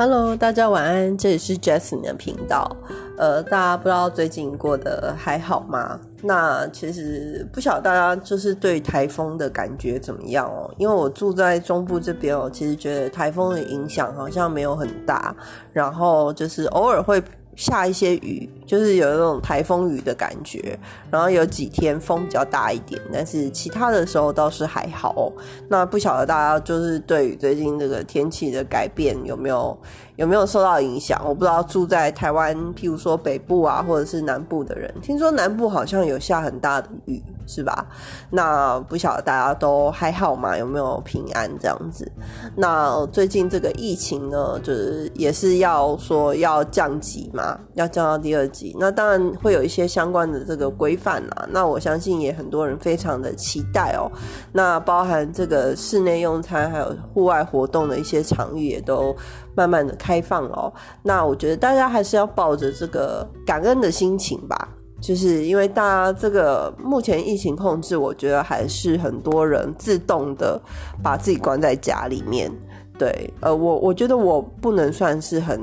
Hello，大家晚安，这里是 Jasmine 的频道。呃，大家不知道最近过得还好吗？那其实不晓得大家就是对台风的感觉怎么样哦？因为我住在中部这边哦，其实觉得台风的影响好像没有很大，然后就是偶尔会。下一些雨，就是有那种台风雨的感觉，然后有几天风比较大一点，但是其他的时候倒是还好。那不晓得大家就是对于最近这个天气的改变有没有有没有受到影响？我不知道住在台湾，譬如说北部啊，或者是南部的人，听说南部好像有下很大的雨。是吧？那不晓得大家都还好吗？有没有平安这样子？那最近这个疫情呢，就是也是要说要降级嘛，要降到第二级。那当然会有一些相关的这个规范啦。那我相信也很多人非常的期待哦。那包含这个室内用餐还有户外活动的一些场域也都慢慢的开放哦。那我觉得大家还是要抱着这个感恩的心情吧。就是因为大家这个目前疫情控制，我觉得还是很多人自动的把自己关在家里面。对，呃，我我觉得我不能算是很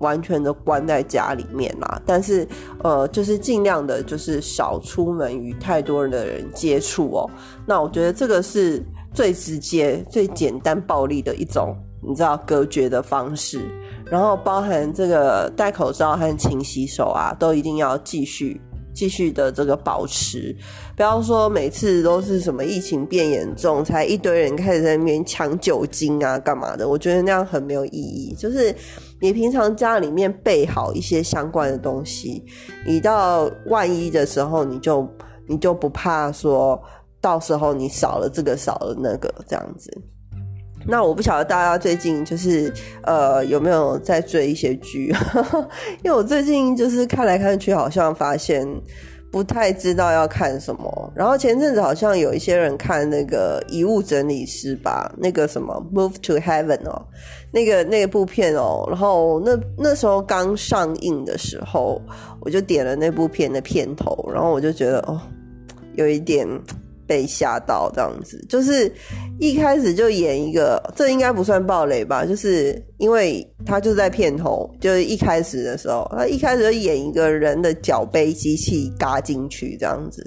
完全的关在家里面啦，但是呃，就是尽量的，就是少出门与太多人的人接触哦。那我觉得这个是最直接、最简单、暴力的一种，你知道隔绝的方式。然后包含这个戴口罩和勤洗手啊，都一定要继续继续的这个保持，不要说每次都是什么疫情变严重，才一堆人开始在那边抢酒精啊，干嘛的？我觉得那样很没有意义。就是你平常家里面备好一些相关的东西，你到万一的时候，你就你就不怕说到时候你少了这个少了那个这样子。那我不晓得大家最近就是呃有没有在追一些剧，因为我最近就是看来看去，好像发现不太知道要看什么。然后前阵子好像有一些人看那个遗物整理师吧，那个什么《Move to Heaven》哦，那个那部片哦，然后那那时候刚上映的时候，我就点了那部片的片头，然后我就觉得哦，有一点。被吓到这样子，就是一开始就演一个，这应该不算暴雷吧？就是因为他就在片头，就是一开始的时候，他一开始就演一个人的脚被机器嘎进去这样子，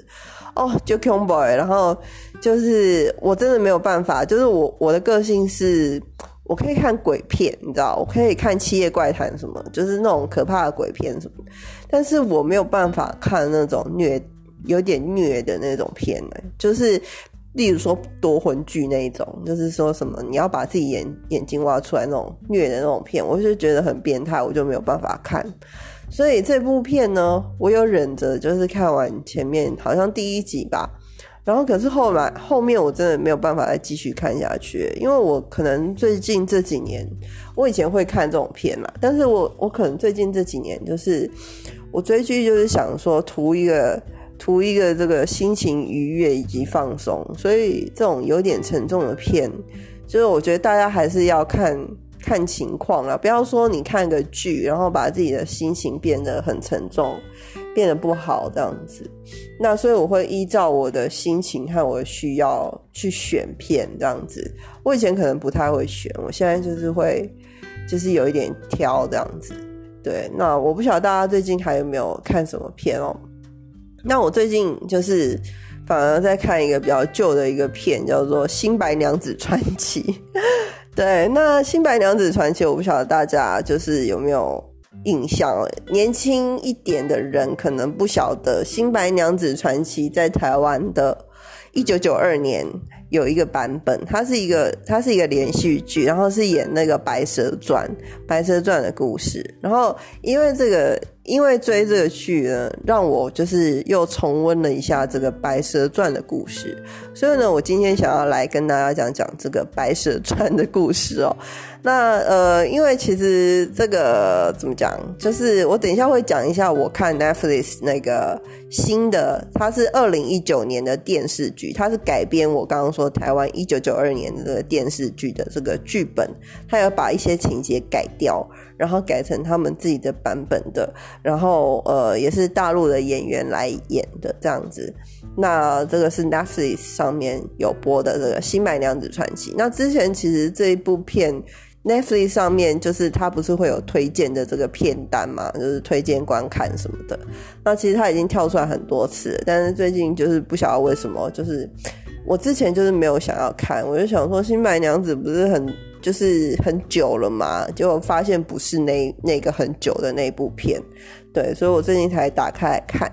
哦，就 c o m boy，然后就是我真的没有办法，就是我我的个性是，我可以看鬼片，你知道，我可以看《七夜怪谈》什么，就是那种可怕的鬼片什么，但是我没有办法看那种虐。有点虐的那种片呢，就是例如说夺魂剧那一种，就是说什么你要把自己眼眼睛挖出来那种虐的那种片，我就觉得很变态，我就没有办法看。所以这部片呢，我有忍着，就是看完前面好像第一集吧，然后可是后来后面我真的没有办法再继续看下去，因为我可能最近这几年，我以前会看这种片嘛，但是我我可能最近这几年就是我追剧就是想说图一个。图一个这个心情愉悦以及放松，所以这种有点沉重的片，就是我觉得大家还是要看看情况啦，不要说你看个剧，然后把自己的心情变得很沉重，变得不好这样子。那所以我会依照我的心情和我的需要去选片这样子。我以前可能不太会选，我现在就是会，就是有一点挑这样子。对，那我不晓得大家最近还有没有看什么片哦。那我最近就是反而在看一个比较旧的一个片，叫做《新白娘子传奇》。对，那《新白娘子传奇》，我不晓得大家就是有没有印象？年轻一点的人可能不晓得，《新白娘子传奇》在台湾的一九九二年。有一个版本，它是一个它是一个连续剧，然后是演那个《白蛇传》《白蛇传》的故事。然后因为这个，因为追这个剧呢，让我就是又重温了一下这个《白蛇传》的故事。所以呢，我今天想要来跟大家讲讲这个《白蛇传》的故事哦。那呃，因为其实这个怎么讲，就是我等一下会讲一下我看 Netflix 那个新的，它是二零一九年的电视剧，它是改编我刚刚说台湾一九九二年的这个电视剧的这个剧本，它有把一些情节改掉，然后改成他们自己的版本的，然后呃也是大陆的演员来演的这样子。那这个是 Netflix 上面有播的这个《新白娘子传奇》。那之前其实这一部片。Netflix 上面就是它不是会有推荐的这个片单嘛，就是推荐观看什么的。那其实它已经跳出来很多次，但是最近就是不晓得为什么，就是我之前就是没有想要看，我就想说《新白娘子》不是很就是很久了嘛，结果发现不是那那个很久的那部片，对，所以我最近才打开来看。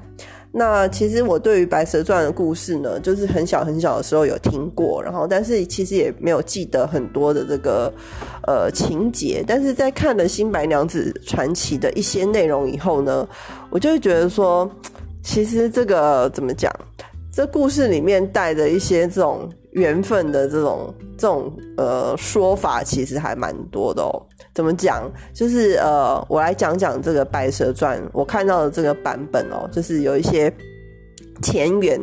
那其实我对于《白蛇传》的故事呢，就是很小很小的时候有听过，然后但是其实也没有记得很多的这个呃情节。但是在看了《新白娘子传奇》的一些内容以后呢，我就会觉得说，其实这个怎么讲，这故事里面带的一些这种缘分的这种这种呃说法，其实还蛮多的哦。怎么讲？就是呃，我来讲讲这个《白蛇传》，我看到的这个版本哦，就是有一些前缘，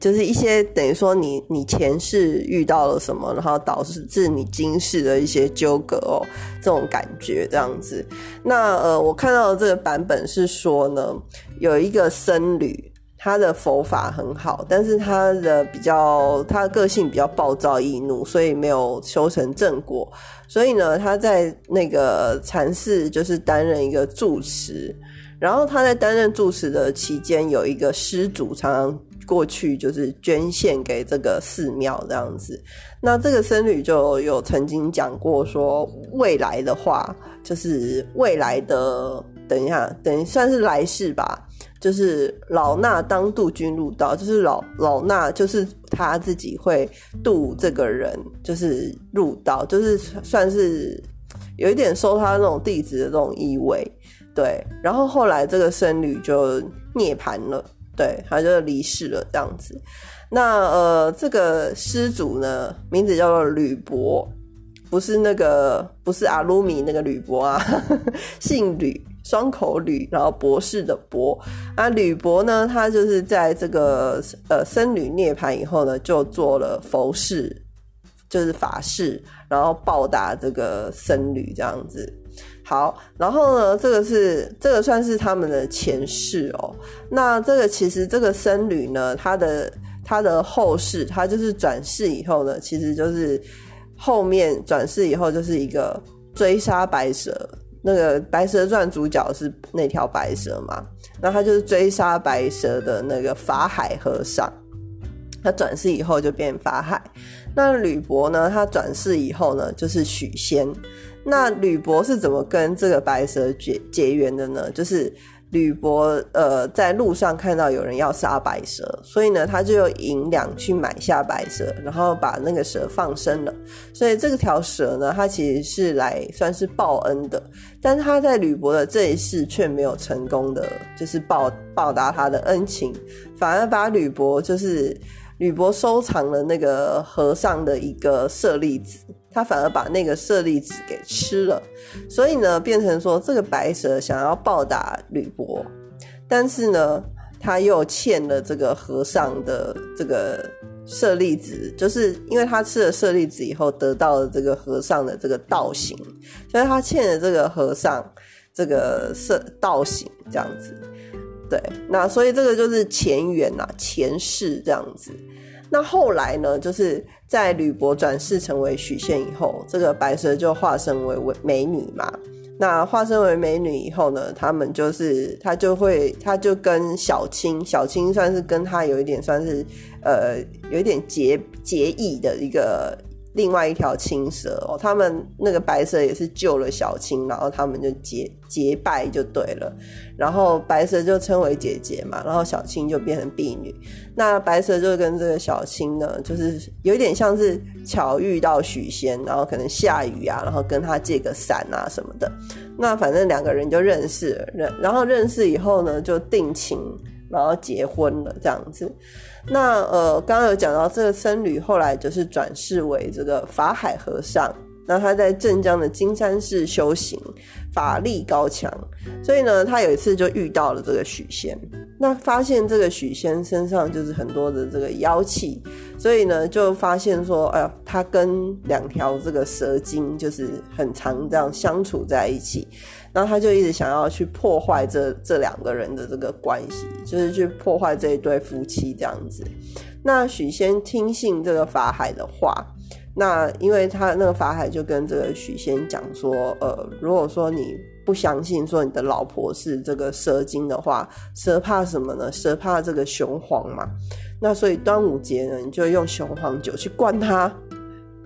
就是一些等于说你你前世遇到了什么，然后导致你今世的一些纠葛哦，这种感觉这样子。那呃，我看到的这个版本是说呢，有一个僧侣。他的佛法很好，但是他的比较，他的个性比较暴躁易怒，所以没有修成正果。所以呢，他在那个禅寺就是担任一个住持。然后他在担任住持的期间，有一个施主常常过去就是捐献给这个寺庙这样子。那这个僧侣就有曾经讲过说，未来的话，就是未来的，等一下，等于算是来世吧。就是老衲当渡君入道，就是老老衲就是他自己会渡这个人，就是入道，就是算是有一点收他那种弟子的这种意味，对。然后后来这个僧侣就涅槃了，对，他就离世了这样子。那呃，这个施主呢，名字叫做吕伯，不是那个不是阿鲁米那个吕伯啊，姓吕。双口吕，然后博士的博啊，吕伯呢，他就是在这个呃僧侣涅槃以后呢，就做了佛事，就是法事，然后报答这个僧侣这样子。好，然后呢，这个是这个算是他们的前世哦。那这个其实这个僧侣呢，他的他的后世，他就是转世以后呢，其实就是后面转世以后就是一个追杀白蛇。那个《白蛇传》主角是那条白蛇嘛？那他就是追杀白蛇的那个法海和尚。他转世以后就变法海。那吕伯呢？他转世以后呢，就是许仙。那吕伯是怎么跟这个白蛇结结缘的呢？就是。吕伯呃，在路上看到有人要杀白蛇，所以呢，他就用银两去买下白蛇，然后把那个蛇放生了。所以这条蛇呢，它其实是来算是报恩的，但是他在吕伯的这一世却没有成功的，就是报报答他的恩情，反而把吕伯就是吕伯收藏了那个和尚的一个舍利子。他反而把那个舍利子给吃了，所以呢，变成说这个白蛇想要报答吕伯，但是呢，他又欠了这个和尚的这个舍利子，就是因为他吃了舍利子以后得到了这个和尚的这个道行，所以他欠了这个和尚这个舍道行这样子。对，那所以这个就是前缘呐，前世这样子。那后来呢，就是在吕伯转世成为许仙以后，这个白蛇就化身为为美女嘛。那化身为美女以后呢，他们就是他就会，他就跟小青，小青算是跟他有一点算是呃有一点结结义的一个。另外一条青蛇哦，他们那个白蛇也是救了。小青，然后他们就结结拜就对了，然后白蛇就称为姐姐嘛，然后小青就变成婢女。那白蛇就跟这个小青呢，就是有点像是巧遇到许仙，然后可能下雨啊，然后跟他借个伞啊什么的。那反正两个人就认识，认然后认识以后呢，就定情。然后结婚了这样子，那呃，刚刚有讲到这个僧侣后来就是转世为这个法海和尚，那他在镇江的金山寺修行，法力高强，所以呢，他有一次就遇到了这个许仙，那发现这个许仙身上就是很多的这个妖气，所以呢，就发现说，哎呀，他跟两条这个蛇精就是很常这样相处在一起。然后他就一直想要去破坏这这两个人的这个关系，就是去破坏这一对夫妻这样子。那许仙听信这个法海的话，那因为他那个法海就跟这个许仙讲说，呃，如果说你不相信说你的老婆是这个蛇精的话，蛇怕什么呢？蛇怕这个雄黄嘛。那所以端午节呢，你就用雄黄酒去灌它，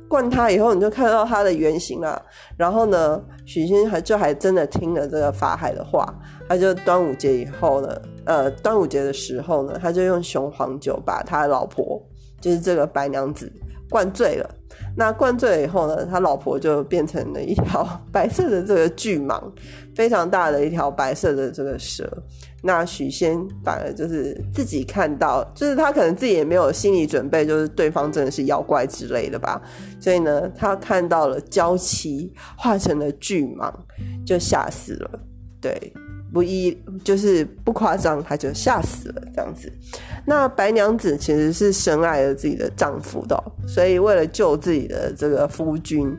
灌它以后你就看到它的原型了。然后呢，许仙还就还真的听了这个法海的话，他就端午节以后呢，呃，端午节的时候呢，他就用雄黄酒把他老婆，就是这个白娘子。灌醉了，那灌醉了以后呢，他老婆就变成了一条 白色的这个巨蟒，非常大的一条白色的这个蛇。那许仙反而就是自己看到，就是他可能自己也没有心理准备，就是对方真的是妖怪之类的吧。所以呢，他看到了娇妻化成了巨蟒，就吓死了。对。不一就是不夸张，他就吓死了这样子。那白娘子其实是深爱了自己的丈夫的，所以为了救自己的这个夫君，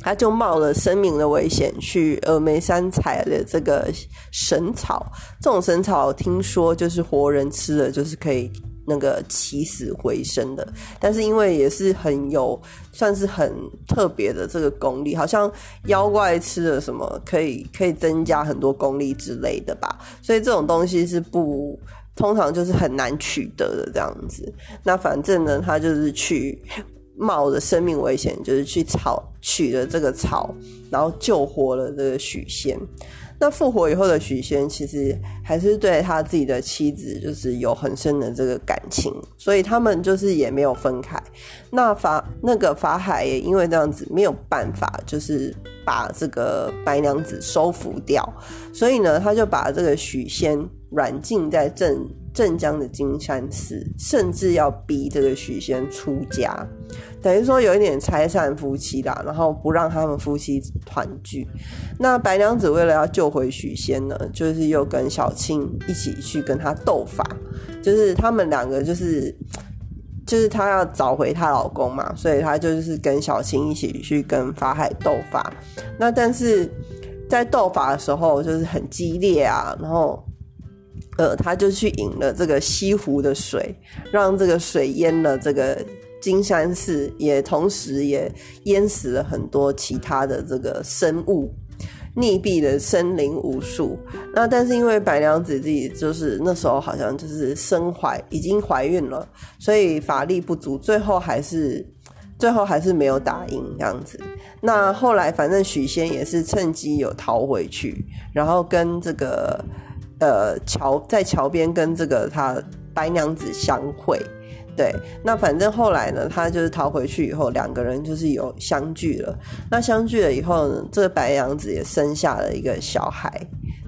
她就冒了生命的危险去峨眉山采了这个神草。这种神草听说就是活人吃了就是可以。那个起死回生的，但是因为也是很有，算是很特别的这个功力，好像妖怪吃了什么可以可以增加很多功力之类的吧，所以这种东西是不通常就是很难取得的这样子。那反正呢，他就是去冒着生命危险，就是去草取了这个草，然后救活了这个许仙。那复活以后的许仙，其实还是对他自己的妻子，就是有很深的这个感情，所以他们就是也没有分开。那法那个法海也因为这样子没有办法，就是把这个白娘子收服掉，所以呢，他就把这个许仙软禁在镇。镇江的金山寺，甚至要逼这个许仙出家，等于说有一点拆散夫妻啦，然后不让他们夫妻团聚。那白娘子为了要救回许仙呢，就是又跟小青一起去跟他斗法，就是他们两个就是就是她要找回她老公嘛，所以她就是跟小青一起去跟法海斗法。那但是在斗法的时候就是很激烈啊，然后。呃，他就去引了这个西湖的水，让这个水淹了这个金山寺，也同时也淹死了很多其他的这个生物，溺毙的生灵无数。那但是因为白娘子自己就是那时候好像就是身怀已经怀孕了，所以法力不足，最后还是最后还是没有打赢这样子。那后来反正许仙也是趁机有逃回去，然后跟这个。呃，桥在桥边跟这个他白娘子相会，对，那反正后来呢，他就是逃回去以后，两个人就是有相聚了。那相聚了以后呢，这个白娘子也生下了一个小孩，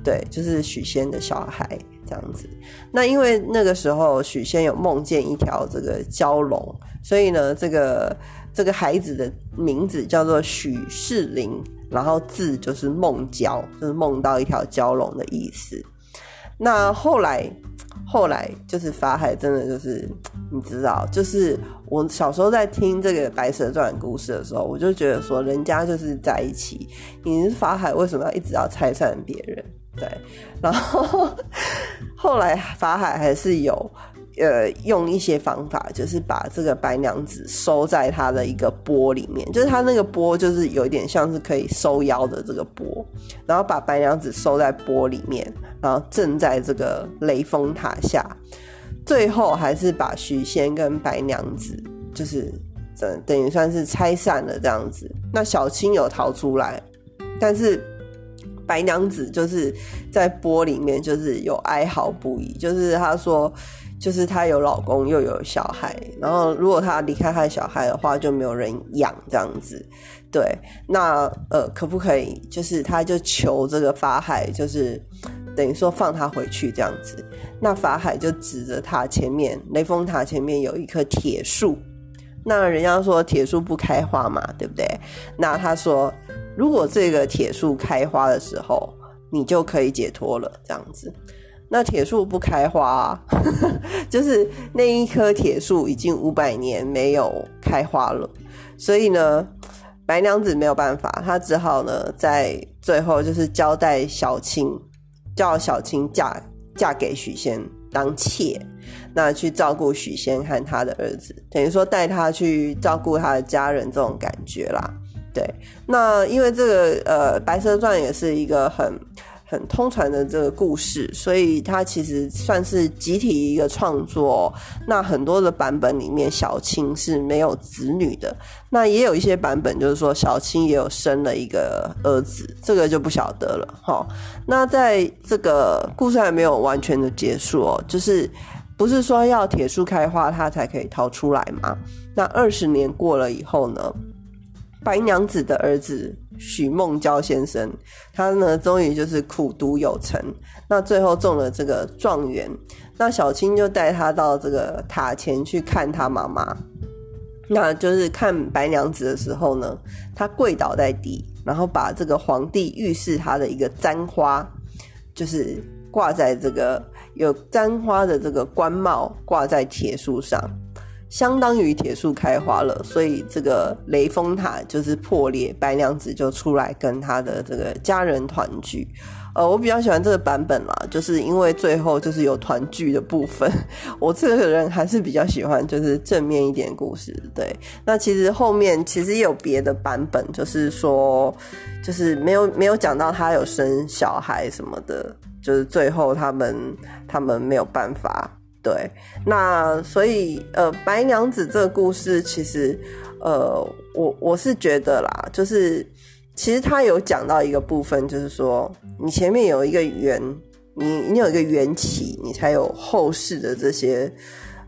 对，就是许仙的小孩这样子。那因为那个时候许仙有梦见一条这个蛟龙，所以呢，这个这个孩子的名字叫做许世林，然后字就是梦蛟，就是梦到一条蛟龙的意思。那后来，后来就是法海，真的就是你知道，就是我小时候在听这个《白蛇传》故事的时候，我就觉得说，人家就是在一起，你是法海，为什么要一直要拆散别人？对，然后 后来法海还是有。呃，用一些方法，就是把这个白娘子收在他的一个钵里面，就是他那个钵，就是有一点像是可以收腰的这个钵，然后把白娘子收在钵里面，然后镇在这个雷峰塔下，最后还是把许仙跟白娘子，就是等等于算是拆散了这样子。那小青有逃出来，但是白娘子就是在钵里面，就是有哀嚎不已，就是他说。就是她有老公又有小孩，然后如果她离开她的小孩的话，就没有人养这样子。对，那呃，可不可以？就是她就求这个法海，就是等于说放她回去这样子。那法海就指着塔前面，雷峰塔前面有一棵铁树。那人家说铁树不开花嘛，对不对？那他说，如果这个铁树开花的时候，你就可以解脱了，这样子。那铁树不开花，就是那一棵铁树已经五百年没有开花了，所以呢，白娘子没有办法，她只好呢在最后就是交代小青，叫小青嫁嫁给许仙当妾。那去照顾许仙和他的儿子，等于说带他去照顾他的家人这种感觉啦。对，那因为这个呃《白蛇传》也是一个很。很通传的这个故事，所以它其实算是集体一个创作。那很多的版本里面，小青是没有子女的。那也有一些版本，就是说小青也有生了一个儿子，这个就不晓得了。哈，那在这个故事还没有完全的结束哦，就是不是说要铁树开花，它才可以逃出来吗？那二十年过了以后呢？白娘子的儿子许梦娇先生，他呢终于就是苦读有成，那最后中了这个状元。那小青就带他到这个塔前去看他妈妈。那就是看白娘子的时候呢，他跪倒在地，然后把这个皇帝御赐他的一个簪花，就是挂在这个有簪花的这个冠帽挂在铁树上。相当于铁树开花了，所以这个雷峰塔就是破裂，白娘子就出来跟她的这个家人团聚。呃，我比较喜欢这个版本啦，就是因为最后就是有团聚的部分。我这个人还是比较喜欢就是正面一点故事。对，那其实后面其实也有别的版本，就是说就是没有没有讲到他有生小孩什么的，就是最后他们他们没有办法。对，那所以呃，白娘子这个故事其实，呃，我我是觉得啦，就是其实他有讲到一个部分，就是说你前面有一个缘，你你有一个缘起，你才有后世的这些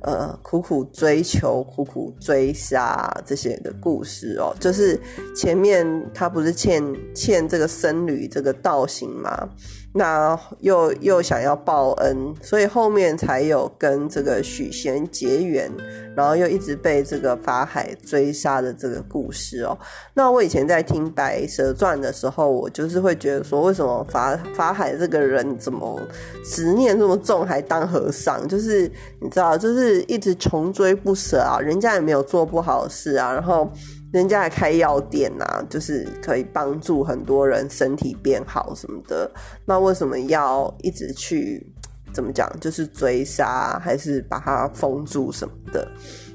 呃苦苦追求、苦苦追杀这些的故事哦。就是前面他不是欠欠这个僧侣这个道行吗？那又又想要报恩，所以后面才有跟这个许仙结缘，然后又一直被这个法海追杀的这个故事哦。那我以前在听《白蛇传》的时候，我就是会觉得说，为什么法法海这个人怎么执念这么重，还当和尚？就是你知道，就是一直穷追不舍啊，人家也没有做不好事啊，然后。人家还开药店呐，就是可以帮助很多人身体变好什么的。那为什么要一直去怎么讲？就是追杀，还是把它封住什么的？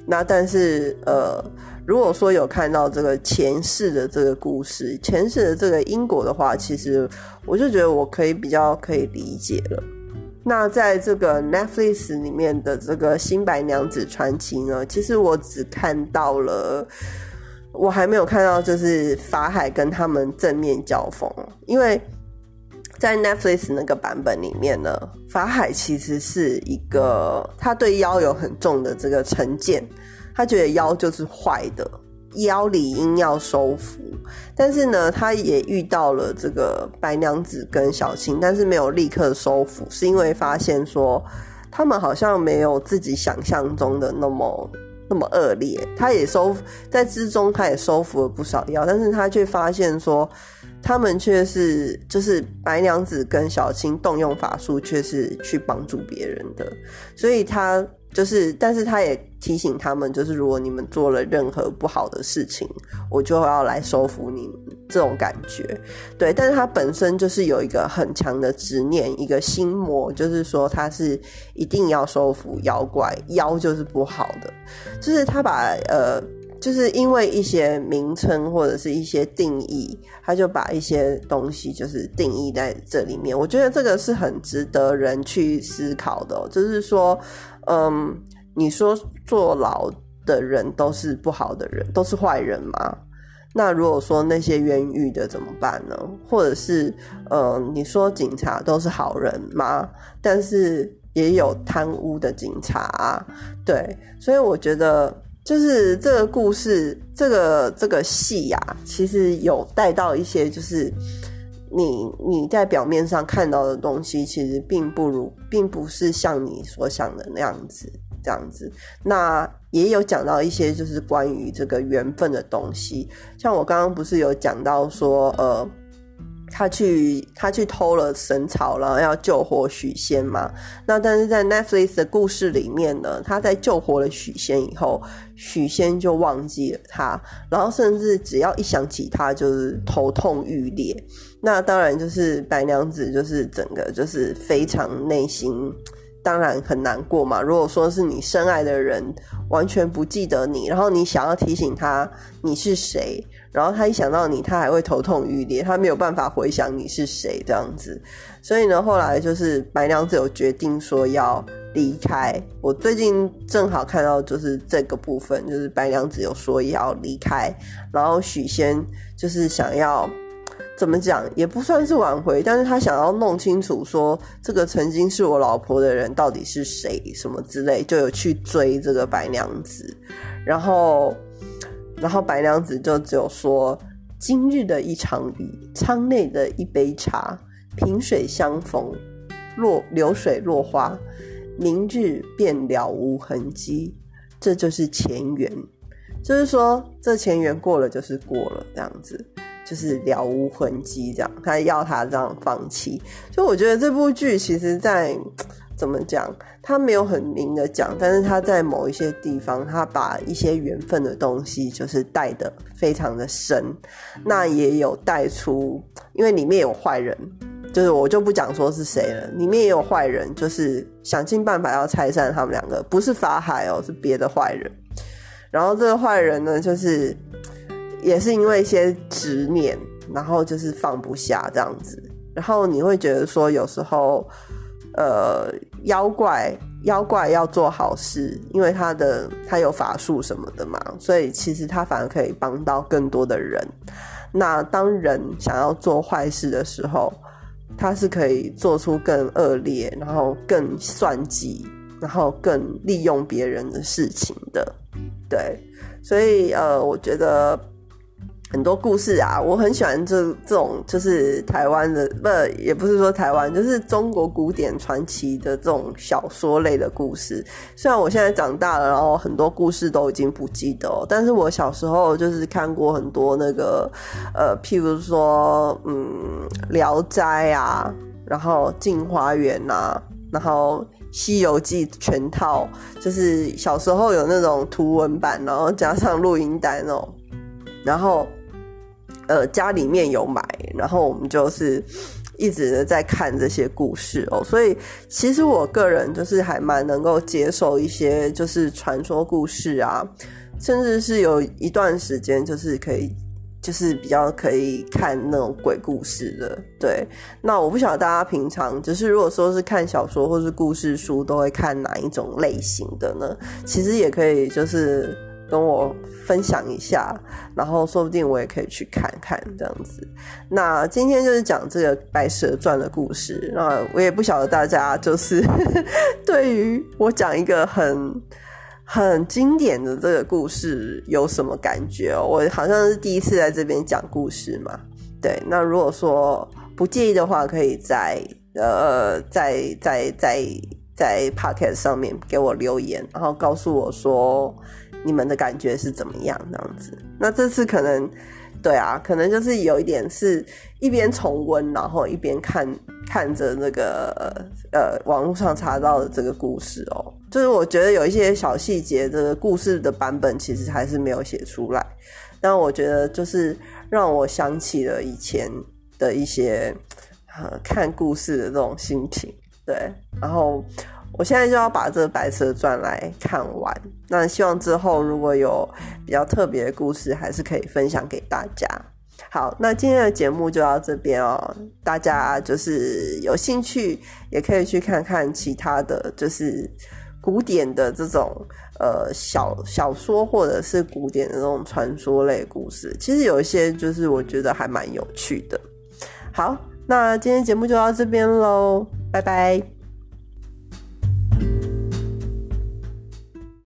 那但是呃，如果说有看到这个前世的这个故事，前世的这个因果的话，其实我就觉得我可以比较可以理解了。那在这个 Netflix 里面的这个新白娘子传奇呢，其实我只看到了。我还没有看到，就是法海跟他们正面交锋，因为在 Netflix 那个版本里面呢，法海其实是一个他对妖有很重的这个成见，他觉得妖就是坏的，妖理应要收服。但是呢，他也遇到了这个白娘子跟小青，但是没有立刻收服，是因为发现说他们好像没有自己想象中的那么。那么恶劣，他也收在之中，他也收服了不少妖，但是他却发现说，他们却是就是白娘子跟小青动用法术，却是去帮助别人的，所以他。就是，但是他也提醒他们，就是如果你们做了任何不好的事情，我就要来收服你这种感觉。对，但是他本身就是有一个很强的执念，一个心魔，就是说他是一定要收服妖怪，妖就是不好的。就是他把呃，就是因为一些名称或者是一些定义，他就把一些东西就是定义在这里面。我觉得这个是很值得人去思考的，就是说。嗯，你说坐牢的人都是不好的人，都是坏人吗？那如果说那些冤狱的怎么办呢？或者是，嗯，你说警察都是好人吗？但是也有贪污的警察，啊对，所以我觉得就是这个故事，这个这个戏呀，其实有带到一些就是。你你在表面上看到的东西，其实并不如，并不是像你所想的那样子，这样子。那也有讲到一些，就是关于这个缘分的东西。像我刚刚不是有讲到说，呃。他去，他去偷了神草，然后要救活许仙嘛。那但是在 Netflix 的故事里面呢，他在救活了许仙以后，许仙就忘记了他，然后甚至只要一想起他，就是头痛欲裂。那当然就是白娘子，就是整个就是非常内心当然很难过嘛。如果说是你深爱的人完全不记得你，然后你想要提醒他你是谁，然后他一想到你，他还会头痛欲裂，他没有办法回想你是谁这样子。所以呢，后来就是白娘子有决定说要离开。我最近正好看到就是这个部分，就是白娘子有说要离开，然后许仙就是想要。怎么讲也不算是挽回，但是他想要弄清楚说这个曾经是我老婆的人到底是谁，什么之类，就有去追这个白娘子，然后，然后白娘子就只有说今日的一场雨，舱内的一杯茶，萍水相逢，落流水落花，明日便了无痕迹，这就是前缘，就是说这前缘过了就是过了这样子。就是了无痕迹，这样他要他这样放弃，所以我觉得这部剧其实，在怎么讲，他没有很明的讲，但是他在某一些地方，他把一些缘分的东西就是带的非常的深，那也有带出，因为里面有坏人，就是我就不讲说是谁了，里面也有坏人，就是想尽办法要拆散他们两个，不是法海哦，是别的坏人，然后这个坏人呢，就是。也是因为一些执念，然后就是放不下这样子，然后你会觉得说，有时候，呃，妖怪妖怪要做好事，因为他的他有法术什么的嘛，所以其实他反而可以帮到更多的人。那当人想要做坏事的时候，他是可以做出更恶劣，然后更算计，然后更利用别人的事情的。对，所以呃，我觉得。很多故事啊，我很喜欢这这种，就是台湾的，不也不是说台湾，就是中国古典传奇的这种小说类的故事。虽然我现在长大了，然后很多故事都已经不记得，但是我小时候就是看过很多那个，呃，譬如说，嗯，《聊斋》啊，然后《镜花缘》呐，然后《西游记》全套，就是小时候有那种图文版，然后加上录音带那种，然后。呃，家里面有买，然后我们就是一直的在看这些故事哦，所以其实我个人就是还蛮能够接受一些就是传说故事啊，甚至是有一段时间就是可以就是比较可以看那种鬼故事的。对，那我不晓得大家平常就是如果说是看小说或是故事书，都会看哪一种类型的呢？其实也可以就是。跟我分享一下，然后说不定我也可以去看看这样子。那今天就是讲这个《白蛇传》的故事。那我也不晓得大家就是 对于我讲一个很很经典的这个故事有什么感觉哦？我好像是第一次在这边讲故事嘛。对，那如果说不介意的话，可以在呃在在在在 Pocket 上面给我留言，然后告诉我说。你们的感觉是怎么样？这样子，那这次可能，对啊，可能就是有一点是一边重温，然后一边看看着那个呃网络上查到的这个故事哦。就是我觉得有一些小细节，这个故事的版本其实还是没有写出来，但我觉得就是让我想起了以前的一些呃看故事的这种心情，对，然后。我现在就要把这《白蛇传》来看完。那希望之后如果有比较特别的故事，还是可以分享给大家。好，那今天的节目就到这边哦。大家就是有兴趣，也可以去看看其他的就是古典的这种呃小小说，或者是古典的这种传说类故事。其实有一些就是我觉得还蛮有趣的。好，那今天节目就到这边喽，拜拜。